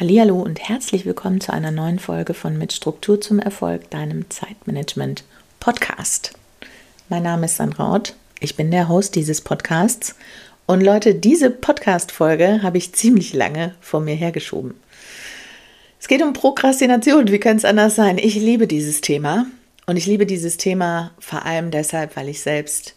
Hallo und herzlich willkommen zu einer neuen Folge von Mit Struktur zum Erfolg, deinem Zeitmanagement Podcast. Mein Name ist Sandra Ott, ich bin der Host dieses Podcasts und Leute, diese Podcast Folge habe ich ziemlich lange vor mir hergeschoben. Es geht um Prokrastination, wie könnte es anders sein? Ich liebe dieses Thema und ich liebe dieses Thema vor allem deshalb, weil ich selbst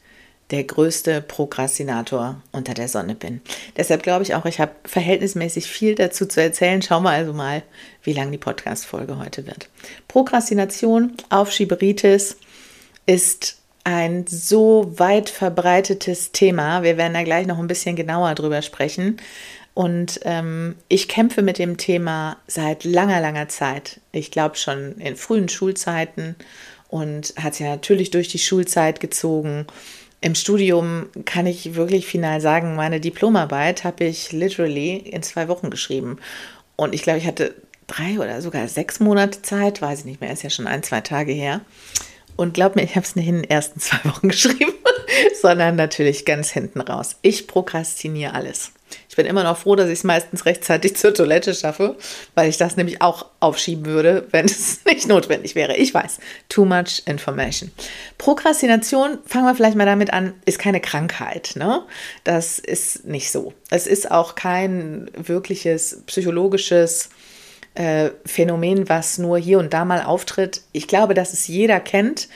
der größte Prokrastinator unter der Sonne bin. Deshalb glaube ich auch, ich habe verhältnismäßig viel dazu zu erzählen. Schauen wir also mal, wie lang die Podcast-Folge heute wird. Prokrastination, Aufschieberitis ist ein so weit verbreitetes Thema. Wir werden da gleich noch ein bisschen genauer drüber sprechen. Und ähm, ich kämpfe mit dem Thema seit langer, langer Zeit. Ich glaube schon in frühen Schulzeiten und hat es ja natürlich durch die Schulzeit gezogen im Studium kann ich wirklich final sagen, meine Diplomarbeit habe ich literally in zwei Wochen geschrieben. Und ich glaube, ich hatte drei oder sogar sechs Monate Zeit, weiß ich nicht mehr, ist ja schon ein, zwei Tage her. Und glaub mir, ich habe es nicht in den ersten zwei Wochen geschrieben, sondern natürlich ganz hinten raus. Ich prokrastiniere alles. Ich bin immer noch froh, dass ich es meistens rechtzeitig zur Toilette schaffe, weil ich das nämlich auch aufschieben würde, wenn es nicht notwendig wäre. Ich weiß, too much information. Prokrastination, fangen wir vielleicht mal damit an, ist keine Krankheit. Ne? Das ist nicht so. Es ist auch kein wirkliches psychologisches äh, Phänomen, was nur hier und da mal auftritt. Ich glaube, dass es jeder kennt.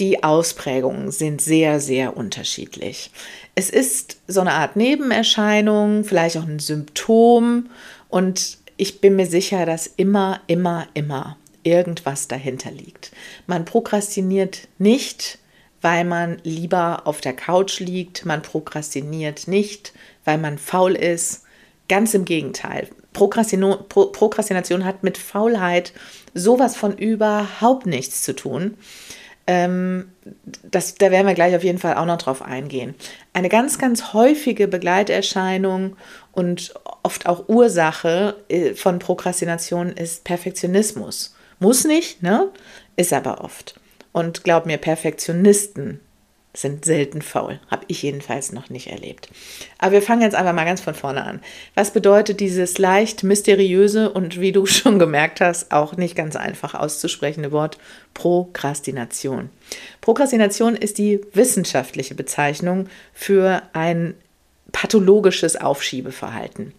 Die Ausprägungen sind sehr, sehr unterschiedlich. Es ist so eine Art Nebenerscheinung, vielleicht auch ein Symptom und ich bin mir sicher, dass immer, immer, immer irgendwas dahinter liegt. Man prokrastiniert nicht, weil man lieber auf der Couch liegt, man prokrastiniert nicht, weil man faul ist. Ganz im Gegenteil. Prokrastination, Prokrastination hat mit Faulheit sowas von überhaupt nichts zu tun. Ähm, das, da werden wir gleich auf jeden Fall auch noch drauf eingehen. Eine ganz, ganz häufige Begleiterscheinung und oft auch Ursache äh, von Prokrastination ist Perfektionismus. Muss nicht, ne? Ist aber oft. Und glaub mir, Perfektionisten sind selten faul. Habe ich jedenfalls noch nicht erlebt. Aber wir fangen jetzt einfach mal ganz von vorne an. Was bedeutet dieses leicht mysteriöse und wie du schon gemerkt hast, auch nicht ganz einfach auszusprechende Wort Prokrastination? Prokrastination ist die wissenschaftliche Bezeichnung für ein pathologisches Aufschiebeverhalten.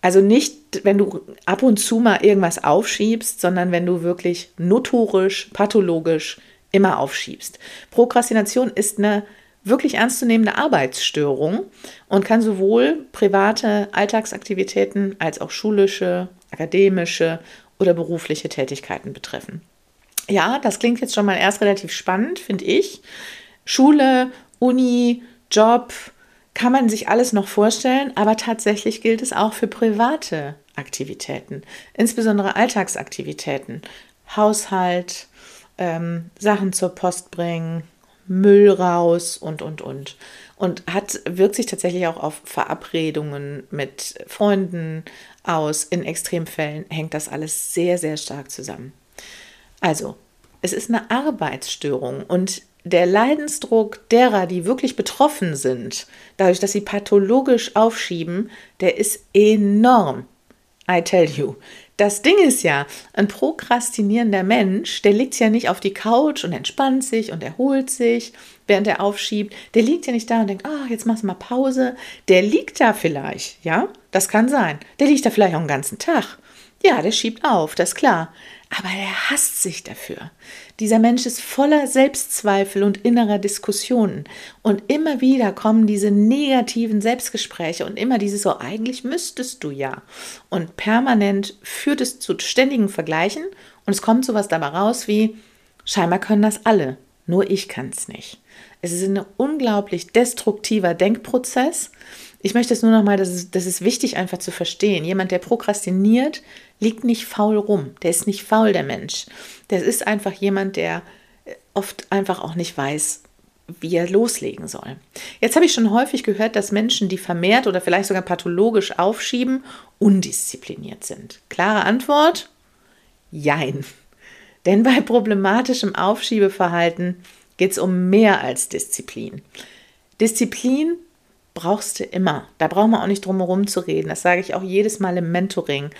Also nicht, wenn du ab und zu mal irgendwas aufschiebst, sondern wenn du wirklich notorisch, pathologisch immer aufschiebst. Prokrastination ist eine wirklich ernstzunehmende Arbeitsstörung und kann sowohl private Alltagsaktivitäten als auch schulische, akademische oder berufliche Tätigkeiten betreffen. Ja, das klingt jetzt schon mal erst relativ spannend, finde ich. Schule, Uni, Job, kann man sich alles noch vorstellen, aber tatsächlich gilt es auch für private Aktivitäten, insbesondere Alltagsaktivitäten, Haushalt, ähm, Sachen zur Post bringen, Müll raus und, und, und. Und hat, wirkt sich tatsächlich auch auf Verabredungen mit Freunden aus. In Extremfällen hängt das alles sehr, sehr stark zusammen. Also, es ist eine Arbeitsstörung und der Leidensdruck derer, die wirklich betroffen sind, dadurch, dass sie pathologisch aufschieben, der ist enorm. I tell you. Das Ding ist ja, ein prokrastinierender Mensch, der liegt ja nicht auf die Couch und entspannt sich und erholt sich, während er aufschiebt. Der liegt ja nicht da und denkt, ah, jetzt machst du mal Pause. Der liegt da vielleicht, ja, das kann sein. Der liegt da vielleicht auch einen ganzen Tag. Ja, der schiebt auf, das ist klar aber er hasst sich dafür. Dieser Mensch ist voller Selbstzweifel und innerer Diskussionen. Und immer wieder kommen diese negativen Selbstgespräche und immer dieses so, eigentlich müsstest du ja. Und permanent führt es zu ständigen Vergleichen und es kommt sowas dabei raus wie, scheinbar können das alle, nur ich kann es nicht. Es ist ein unglaublich destruktiver Denkprozess. Ich möchte es nur noch mal, das ist, das ist wichtig einfach zu verstehen. Jemand, der prokrastiniert, liegt nicht faul rum. Der ist nicht faul, der Mensch. Der ist einfach jemand, der äh, oft einfach auch nicht weiß, wie er loslegen soll. Jetzt habe ich schon häufig gehört, dass Menschen, die vermehrt oder vielleicht sogar pathologisch aufschieben, undiszipliniert sind. Klare Antwort? Jein. Denn bei problematischem Aufschiebeverhalten geht es um mehr als Disziplin. Disziplin brauchst du immer. Da brauchen wir auch nicht drum herum zu reden. Das sage ich auch jedes Mal im Mentoring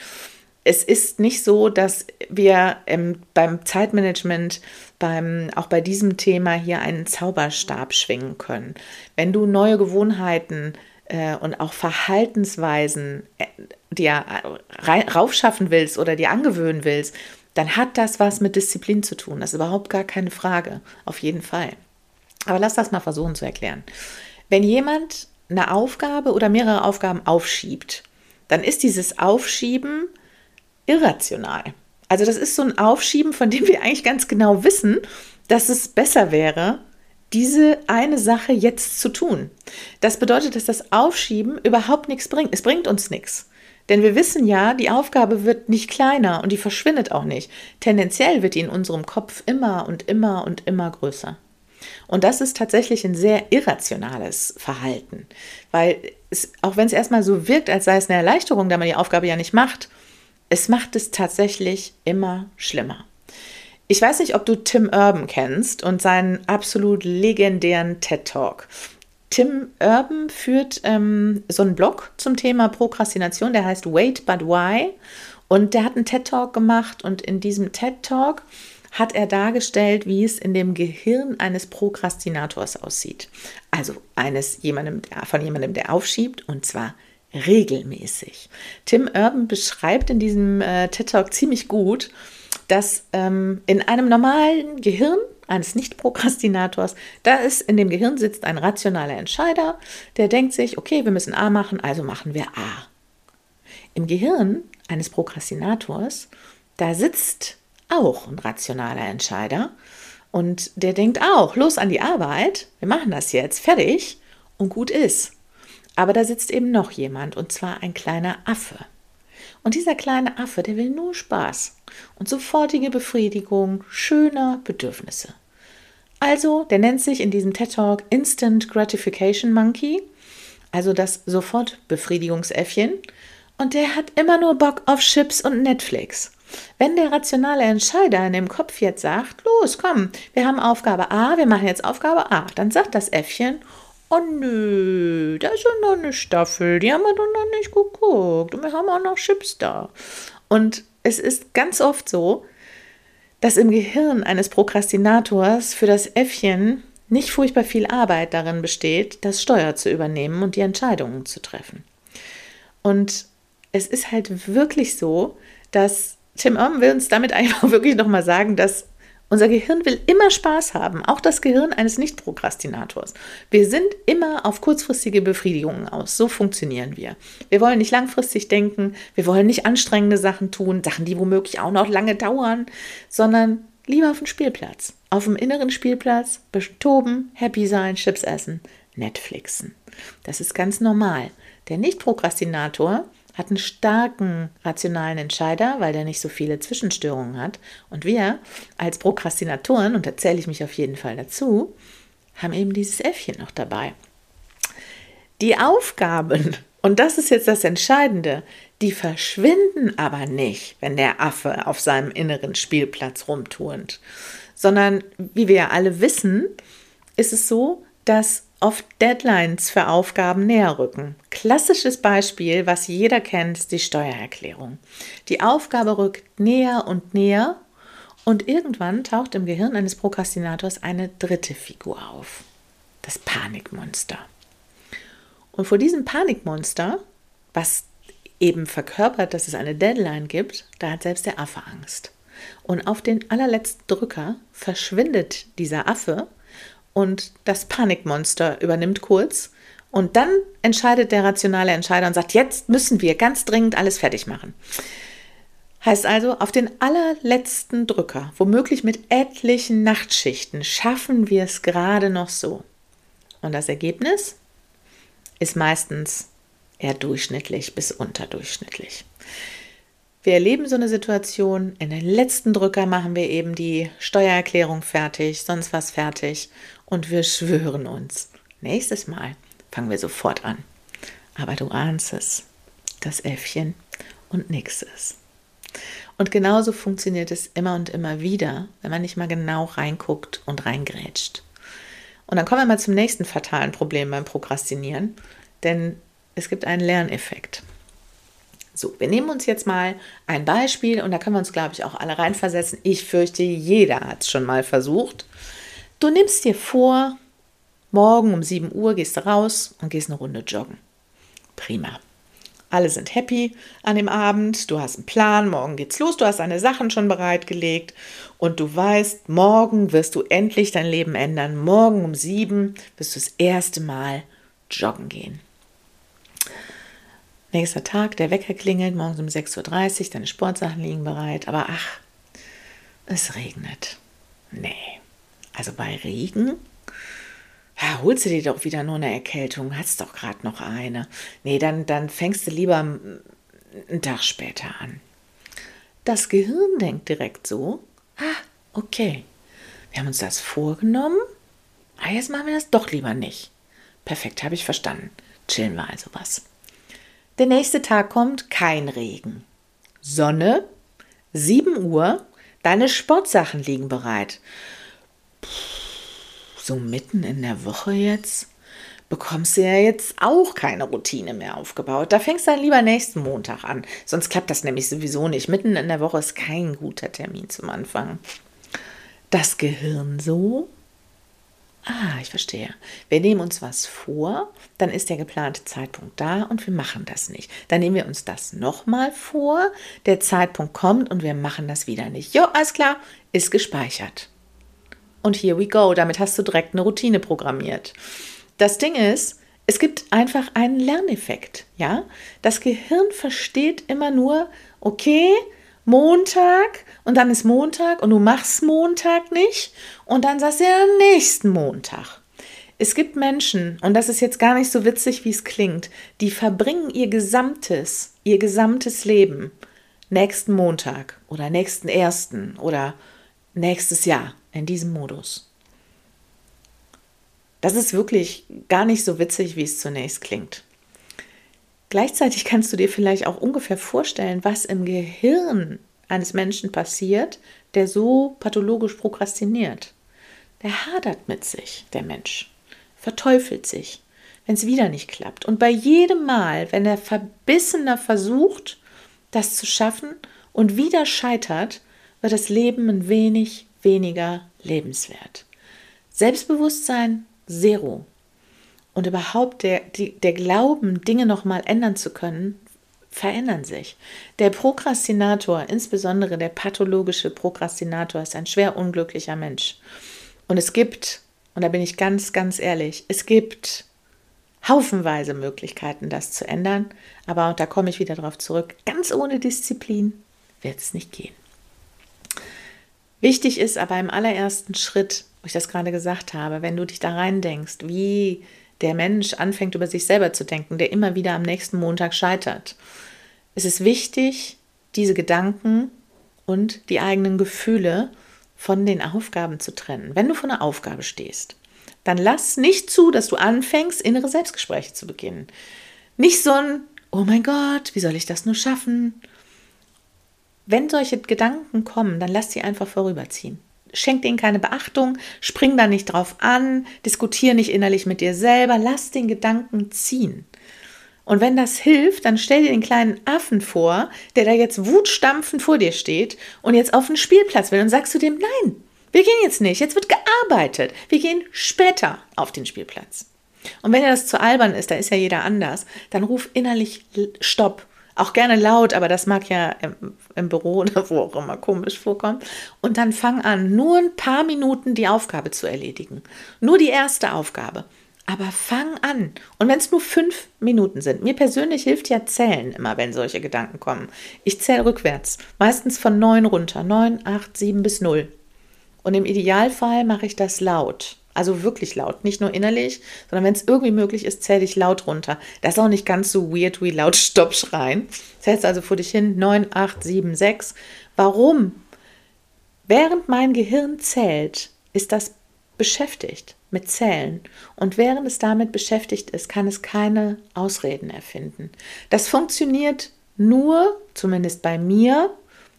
es ist nicht so, dass wir ähm, beim Zeitmanagement, beim, auch bei diesem Thema hier einen Zauberstab schwingen können. Wenn du neue Gewohnheiten äh, und auch Verhaltensweisen äh, dir raufschaffen willst oder dir angewöhnen willst, dann hat das was mit Disziplin zu tun. Das ist überhaupt gar keine Frage. Auf jeden Fall. Aber lass das mal versuchen zu erklären. Wenn jemand eine Aufgabe oder mehrere Aufgaben aufschiebt, dann ist dieses Aufschieben irrational. Also das ist so ein Aufschieben, von dem wir eigentlich ganz genau wissen, dass es besser wäre, diese eine Sache jetzt zu tun. Das bedeutet, dass das Aufschieben überhaupt nichts bringt. Es bringt uns nichts. Denn wir wissen ja, die Aufgabe wird nicht kleiner und die verschwindet auch nicht. Tendenziell wird die in unserem Kopf immer und immer und immer größer. Und das ist tatsächlich ein sehr irrationales Verhalten, weil es, auch wenn es erstmal so wirkt, als sei es eine Erleichterung, da man die Aufgabe ja nicht macht, es macht es tatsächlich immer schlimmer. Ich weiß nicht, ob du Tim Urban kennst und seinen absolut legendären TED Talk. Tim Urban führt ähm, so einen Blog zum Thema Prokrastination, der heißt Wait But Why. Und der hat einen TED Talk gemacht und in diesem TED Talk hat er dargestellt, wie es in dem Gehirn eines Prokrastinators aussieht. Also eines jemandem, von jemandem, der aufschiebt und zwar regelmäßig. Tim Urban beschreibt in diesem äh, TED Talk ziemlich gut, dass ähm, in einem normalen Gehirn eines Nicht-Prokrastinators, da ist in dem Gehirn sitzt ein rationaler Entscheider, der denkt sich, okay, wir müssen A machen, also machen wir A. Im Gehirn eines Prokrastinators, da sitzt auch ein rationaler Entscheider und der denkt auch, los an die Arbeit, wir machen das jetzt, fertig und gut ist. Aber da sitzt eben noch jemand und zwar ein kleiner Affe. Und dieser kleine Affe, der will nur Spaß und sofortige Befriedigung schöner Bedürfnisse. Also, der nennt sich in diesem TED Talk Instant Gratification Monkey, also das Sofortbefriedigungsäffchen. Und der hat immer nur Bock auf Chips und Netflix. Wenn der rationale Entscheider in dem Kopf jetzt sagt, los, komm, wir haben Aufgabe A, wir machen jetzt Aufgabe A, dann sagt das Äffchen, oh nö, da ist ja noch eine Staffel, die haben wir doch noch nicht geguckt und wir haben auch noch Chips da. Und es ist ganz oft so, dass im Gehirn eines Prokrastinators für das Äffchen nicht furchtbar viel Arbeit darin besteht, das Steuer zu übernehmen und die Entscheidungen zu treffen. Und es ist halt wirklich so, dass Tim Urban will uns damit auch wirklich nochmal sagen, dass unser Gehirn will immer Spaß haben, auch das Gehirn eines Nicht-Prokrastinators. Wir sind immer auf kurzfristige Befriedigungen aus. So funktionieren wir. Wir wollen nicht langfristig denken, wir wollen nicht anstrengende Sachen tun, Sachen, die womöglich auch noch lange dauern, sondern lieber auf dem Spielplatz. Auf dem inneren Spielplatz toben, happy sein, Chips essen, Netflixen. Das ist ganz normal. Der Nicht-Prokrastinator hat einen starken rationalen Entscheider, weil der nicht so viele Zwischenstörungen hat. Und wir als Prokrastinatoren, und da zähle ich mich auf jeden Fall dazu, haben eben dieses Äffchen noch dabei. Die Aufgaben, und das ist jetzt das Entscheidende, die verschwinden aber nicht, wenn der Affe auf seinem inneren Spielplatz rumturnt, sondern wie wir ja alle wissen, ist es so, dass oft Deadlines für Aufgaben näher rücken. Klassisches Beispiel, was jeder kennt, ist die Steuererklärung. Die Aufgabe rückt näher und näher und irgendwann taucht im Gehirn eines Prokrastinators eine dritte Figur auf. Das Panikmonster. Und vor diesem Panikmonster, was eben verkörpert, dass es eine Deadline gibt, da hat selbst der Affe Angst. Und auf den allerletzten Drücker verschwindet dieser Affe und das Panikmonster übernimmt kurz. Und dann entscheidet der rationale Entscheider und sagt, jetzt müssen wir ganz dringend alles fertig machen. Heißt also, auf den allerletzten Drücker, womöglich mit etlichen Nachtschichten, schaffen wir es gerade noch so. Und das Ergebnis ist meistens eher durchschnittlich bis unterdurchschnittlich. Wir erleben so eine Situation, in den letzten Drücker machen wir eben die Steuererklärung fertig, sonst was fertig und wir schwören uns, nächstes Mal fangen wir sofort an. Aber du ahnst es, das Äffchen und nix ist. Und genauso funktioniert es immer und immer wieder, wenn man nicht mal genau reinguckt und reingrätscht. Und dann kommen wir mal zum nächsten fatalen Problem beim Prokrastinieren, denn es gibt einen Lerneffekt. So, wir nehmen uns jetzt mal ein Beispiel und da können wir uns, glaube ich, auch alle reinversetzen. Ich fürchte, jeder hat es schon mal versucht. Du nimmst dir vor, morgen um 7 Uhr gehst du raus und gehst eine Runde joggen. Prima. Alle sind happy an dem Abend, du hast einen Plan, morgen geht's los, du hast deine Sachen schon bereitgelegt und du weißt, morgen wirst du endlich dein Leben ändern. Morgen um sieben wirst du das erste Mal joggen gehen. Nächster Tag, der Wecker klingelt, morgens um 6.30 Uhr, deine Sportsachen liegen bereit, aber ach, es regnet. Nee. Also bei Regen ja, holst du dir doch wieder nur eine Erkältung, hast doch gerade noch eine. Nee, dann, dann fängst du lieber einen Tag später an. Das Gehirn denkt direkt so, ah, okay, wir haben uns das vorgenommen, ah, jetzt machen wir das doch lieber nicht. Perfekt, habe ich verstanden. Chillen wir also was. Der nächste Tag kommt, kein Regen. Sonne, 7 Uhr, deine Sportsachen liegen bereit. So mitten in der Woche jetzt bekommst du ja jetzt auch keine Routine mehr aufgebaut. Da fängst du dann lieber nächsten Montag an. Sonst klappt das nämlich sowieso nicht. Mitten in der Woche ist kein guter Termin zum Anfang. Das Gehirn so. Ah, ich verstehe. Wir nehmen uns was vor, dann ist der geplante Zeitpunkt da und wir machen das nicht. Dann nehmen wir uns das nochmal vor, der Zeitpunkt kommt und wir machen das wieder nicht. Jo, alles klar, ist gespeichert und here we go. Damit hast du direkt eine Routine programmiert. Das Ding ist, es gibt einfach einen Lerneffekt, ja? Das Gehirn versteht immer nur, okay, Montag und dann ist Montag und du machst Montag nicht und dann sagst du ja nächsten Montag. Es gibt Menschen, und das ist jetzt gar nicht so witzig, wie es klingt, die verbringen ihr gesamtes, ihr gesamtes Leben nächsten Montag oder nächsten ersten oder nächstes Jahr in diesem Modus. Das ist wirklich gar nicht so witzig, wie es zunächst klingt. Gleichzeitig kannst du dir vielleicht auch ungefähr vorstellen, was im Gehirn eines Menschen passiert, der so pathologisch prokrastiniert. Der hadert mit sich, der Mensch, verteufelt sich, wenn es wieder nicht klappt. Und bei jedem Mal, wenn er verbissener versucht, das zu schaffen und wieder scheitert, wird das Leben ein wenig weniger lebenswert. Selbstbewusstsein zero. Und überhaupt der, der Glauben, Dinge nochmal ändern zu können, verändern sich. Der Prokrastinator, insbesondere der pathologische Prokrastinator, ist ein schwer unglücklicher Mensch. Und es gibt, und da bin ich ganz, ganz ehrlich, es gibt haufenweise Möglichkeiten, das zu ändern. Aber, und da komme ich wieder darauf zurück, ganz ohne Disziplin wird es nicht gehen. Wichtig ist aber im allerersten Schritt, wo ich das gerade gesagt habe, wenn du dich da rein denkst, wie der Mensch anfängt über sich selber zu denken, der immer wieder am nächsten Montag scheitert. Es ist wichtig, diese Gedanken und die eigenen Gefühle von den Aufgaben zu trennen. Wenn du vor einer Aufgabe stehst, dann lass nicht zu, dass du anfängst, innere Selbstgespräche zu beginnen. Nicht so ein, oh mein Gott, wie soll ich das nur schaffen? Wenn solche Gedanken kommen, dann lass sie einfach vorüberziehen. Schenk denen keine Beachtung, spring da nicht drauf an, diskutier nicht innerlich mit dir selber, lass den Gedanken ziehen. Und wenn das hilft, dann stell dir den kleinen Affen vor, der da jetzt wutstampfend vor dir steht und jetzt auf den Spielplatz will und sagst du dem, nein, wir gehen jetzt nicht, jetzt wird gearbeitet, wir gehen später auf den Spielplatz. Und wenn dir das zu albern ist, da ist ja jeder anders, dann ruf innerlich Stopp auch gerne laut, aber das mag ja im, im, Büro oder wo auch immer komisch vorkommen. Und dann fang an, nur ein paar Minuten die Aufgabe zu erledigen. Nur die erste Aufgabe. Aber fang an. Und wenn es nur fünf Minuten sind, mir persönlich hilft ja Zählen immer, wenn solche Gedanken kommen. Ich zähle rückwärts, meistens von neun runter. Neun, acht, sieben bis null. Und im Idealfall mache ich das laut. Also wirklich laut, nicht nur innerlich, sondern wenn es irgendwie möglich ist, zähle ich laut runter. Das ist auch nicht ganz so weird wie laut Stopp schreien. Zählst also vor dich hin 9, 8, 7, 6. Warum? Während mein Gehirn zählt, ist das beschäftigt mit Zählen. Und während es damit beschäftigt ist, kann es keine Ausreden erfinden. Das funktioniert nur, zumindest bei mir,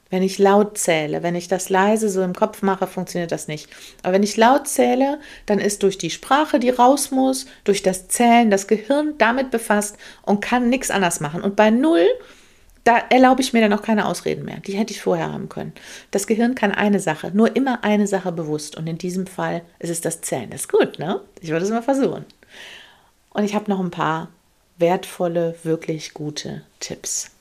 wenn ich laut zähle, wenn ich das leise so im Kopf mache, funktioniert das nicht. Aber wenn ich laut zähle, dann ist durch die Sprache, die raus muss, durch das Zählen das Gehirn damit befasst und kann nichts anders machen. Und bei Null da erlaube ich mir dann auch keine Ausreden mehr. Die hätte ich vorher haben können. Das Gehirn kann eine Sache, nur immer eine Sache bewusst. Und in diesem Fall ist es das Zählen. Das ist gut, ne? Ich würde es mal versuchen. Und ich habe noch ein paar wertvolle, wirklich gute Tipps.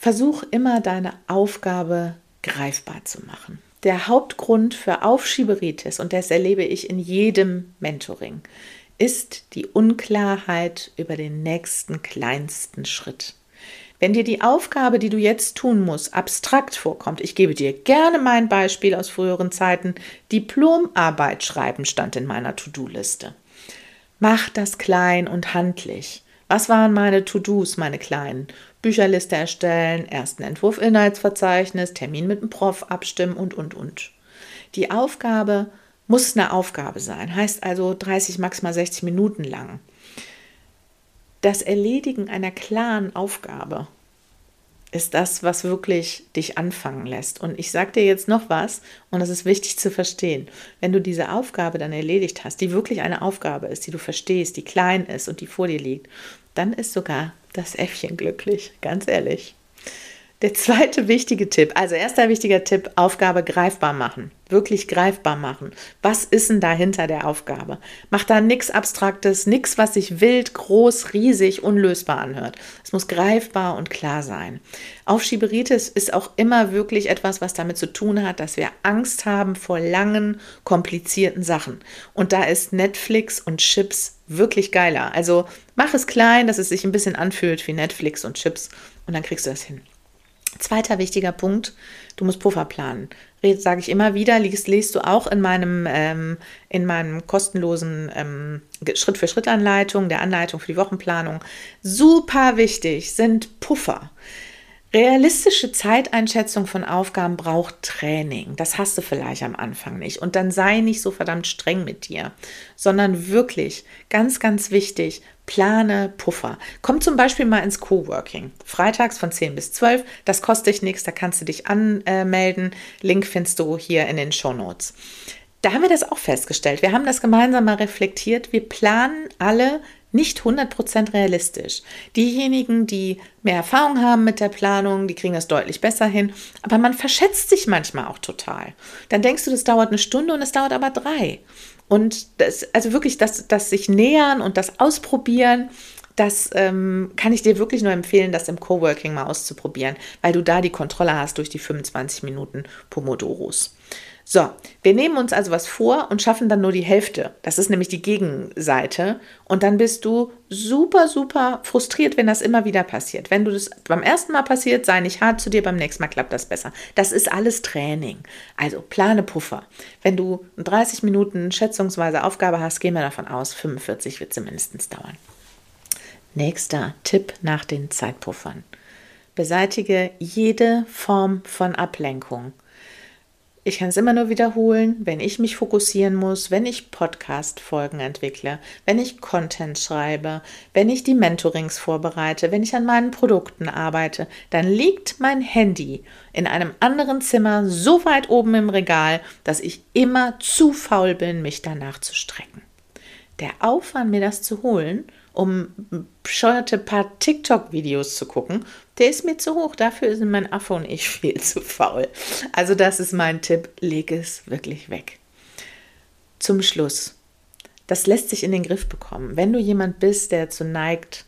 Versuch immer deine Aufgabe greifbar zu machen. Der Hauptgrund für Aufschieberitis, und das erlebe ich in jedem Mentoring, ist die Unklarheit über den nächsten kleinsten Schritt. Wenn dir die Aufgabe, die du jetzt tun musst, abstrakt vorkommt, ich gebe dir gerne mein Beispiel aus früheren Zeiten, Diplomarbeit schreiben stand in meiner To-Do-Liste. Mach das klein und handlich. Was waren meine To-Dos, meine kleinen? Bücherliste erstellen, ersten Entwurf Inhaltsverzeichnis, Termin mit dem Prof abstimmen und, und, und. Die Aufgabe muss eine Aufgabe sein, heißt also 30, maximal 60 Minuten lang. Das Erledigen einer klaren Aufgabe ist das, was wirklich dich anfangen lässt. Und ich sage dir jetzt noch was, und das ist wichtig zu verstehen. Wenn du diese Aufgabe dann erledigt hast, die wirklich eine Aufgabe ist, die du verstehst, die klein ist und die vor dir liegt, dann ist sogar das Äffchen glücklich, ganz ehrlich. Der zweite wichtige Tipp, also erster wichtiger Tipp, Aufgabe greifbar machen. Wirklich greifbar machen. Was ist denn dahinter der Aufgabe? Mach da nichts Abstraktes, nichts, was sich wild, groß, riesig, unlösbar anhört. Es muss greifbar und klar sein. Aufschieberitis ist auch immer wirklich etwas, was damit zu tun hat, dass wir Angst haben vor langen, komplizierten Sachen. Und da ist Netflix und Chips wirklich geiler. Also mach es klein, dass es sich ein bisschen anfühlt wie Netflix und Chips und dann kriegst du das hin. Zweiter wichtiger Punkt, du musst Puffer planen. Sage ich immer wieder, liest, liest du auch in meinem, ähm, in meinem kostenlosen ähm, Schritt-für-Schritt-Anleitung, der Anleitung für die Wochenplanung. Super wichtig sind Puffer. Realistische Zeiteinschätzung von Aufgaben braucht Training. Das hast du vielleicht am Anfang nicht. Und dann sei nicht so verdammt streng mit dir, sondern wirklich ganz, ganz wichtig, plane Puffer. Komm zum Beispiel mal ins Coworking. Freitags von 10 bis 12. Das kostet dich nichts, da kannst du dich anmelden. Link findest du hier in den Show Notes. Da haben wir das auch festgestellt. Wir haben das gemeinsam mal reflektiert. Wir planen alle nicht 100% realistisch. Diejenigen, die mehr Erfahrung haben mit der Planung, die kriegen das deutlich besser hin. Aber man verschätzt sich manchmal auch total. Dann denkst du, das dauert eine Stunde und es dauert aber drei. Und das, also wirklich das, das sich nähern und das ausprobieren, das ähm, kann ich dir wirklich nur empfehlen, das im Coworking mal auszuprobieren, weil du da die Kontrolle hast durch die 25 Minuten Pomodoros. So, wir nehmen uns also was vor und schaffen dann nur die Hälfte. Das ist nämlich die Gegenseite. Und dann bist du super, super frustriert, wenn das immer wieder passiert. Wenn du das beim ersten Mal passiert, sei nicht hart zu dir, beim nächsten Mal klappt das besser. Das ist alles Training. Also plane Puffer. Wenn du 30 Minuten schätzungsweise Aufgabe hast, gehen wir davon aus, 45 wird sie mindestens dauern. Nächster Tipp nach den Zeitpuffern. Beseitige jede Form von Ablenkung. Ich kann es immer nur wiederholen, wenn ich mich fokussieren muss, wenn ich Podcast-Folgen entwickle, wenn ich Content schreibe, wenn ich die Mentorings vorbereite, wenn ich an meinen Produkten arbeite, dann liegt mein Handy in einem anderen Zimmer so weit oben im Regal, dass ich immer zu faul bin, mich danach zu strecken. Der Aufwand, mir das zu holen, um bescheuerte paar TikTok-Videos zu gucken, der ist mir zu hoch. Dafür sind mein Affe und ich viel zu faul. Also das ist mein Tipp, leg es wirklich weg. Zum Schluss. Das lässt sich in den Griff bekommen. Wenn du jemand bist, der dazu neigt,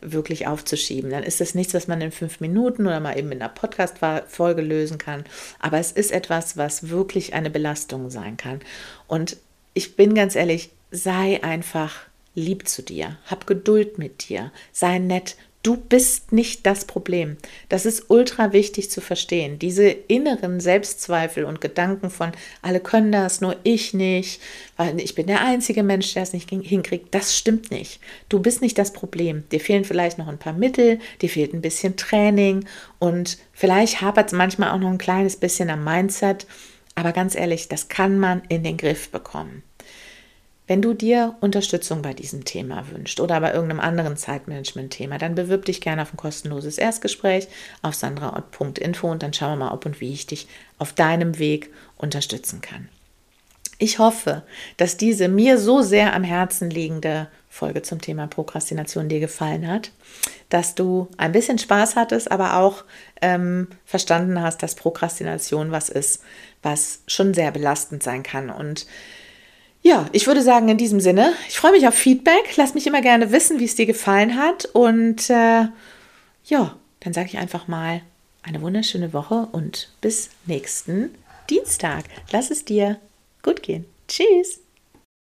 wirklich aufzuschieben, dann ist es nichts, was man in fünf Minuten oder mal eben in einer Podcast-Folge lösen kann. Aber es ist etwas, was wirklich eine Belastung sein kann. Und ich bin ganz ehrlich, sei einfach lieb zu dir, hab Geduld mit dir, sei nett. Du bist nicht das Problem. Das ist ultra wichtig zu verstehen. Diese inneren Selbstzweifel und Gedanken von, alle können das, nur ich nicht, weil ich bin der einzige Mensch, der es nicht hinkriegt, das stimmt nicht. Du bist nicht das Problem. Dir fehlen vielleicht noch ein paar Mittel, dir fehlt ein bisschen Training und vielleicht hapert es manchmal auch noch ein kleines bisschen am Mindset. Aber ganz ehrlich, das kann man in den Griff bekommen. Wenn du dir Unterstützung bei diesem Thema wünschst oder bei irgendeinem anderen Zeitmanagement-Thema, dann bewirb dich gerne auf ein kostenloses Erstgespräch auf sandraort.info und dann schauen wir mal, ob und wie ich dich auf deinem Weg unterstützen kann. Ich hoffe, dass diese mir so sehr am Herzen liegende Folge zum Thema Prokrastination dir gefallen hat, dass du ein bisschen Spaß hattest, aber auch ähm, verstanden hast, dass Prokrastination was ist, was schon sehr belastend sein kann. Und ja, ich würde sagen, in diesem Sinne, ich freue mich auf Feedback. Lass mich immer gerne wissen, wie es dir gefallen hat. Und äh, ja, dann sage ich einfach mal eine wunderschöne Woche und bis nächsten Dienstag. Lass es dir gut gehen. Tschüss.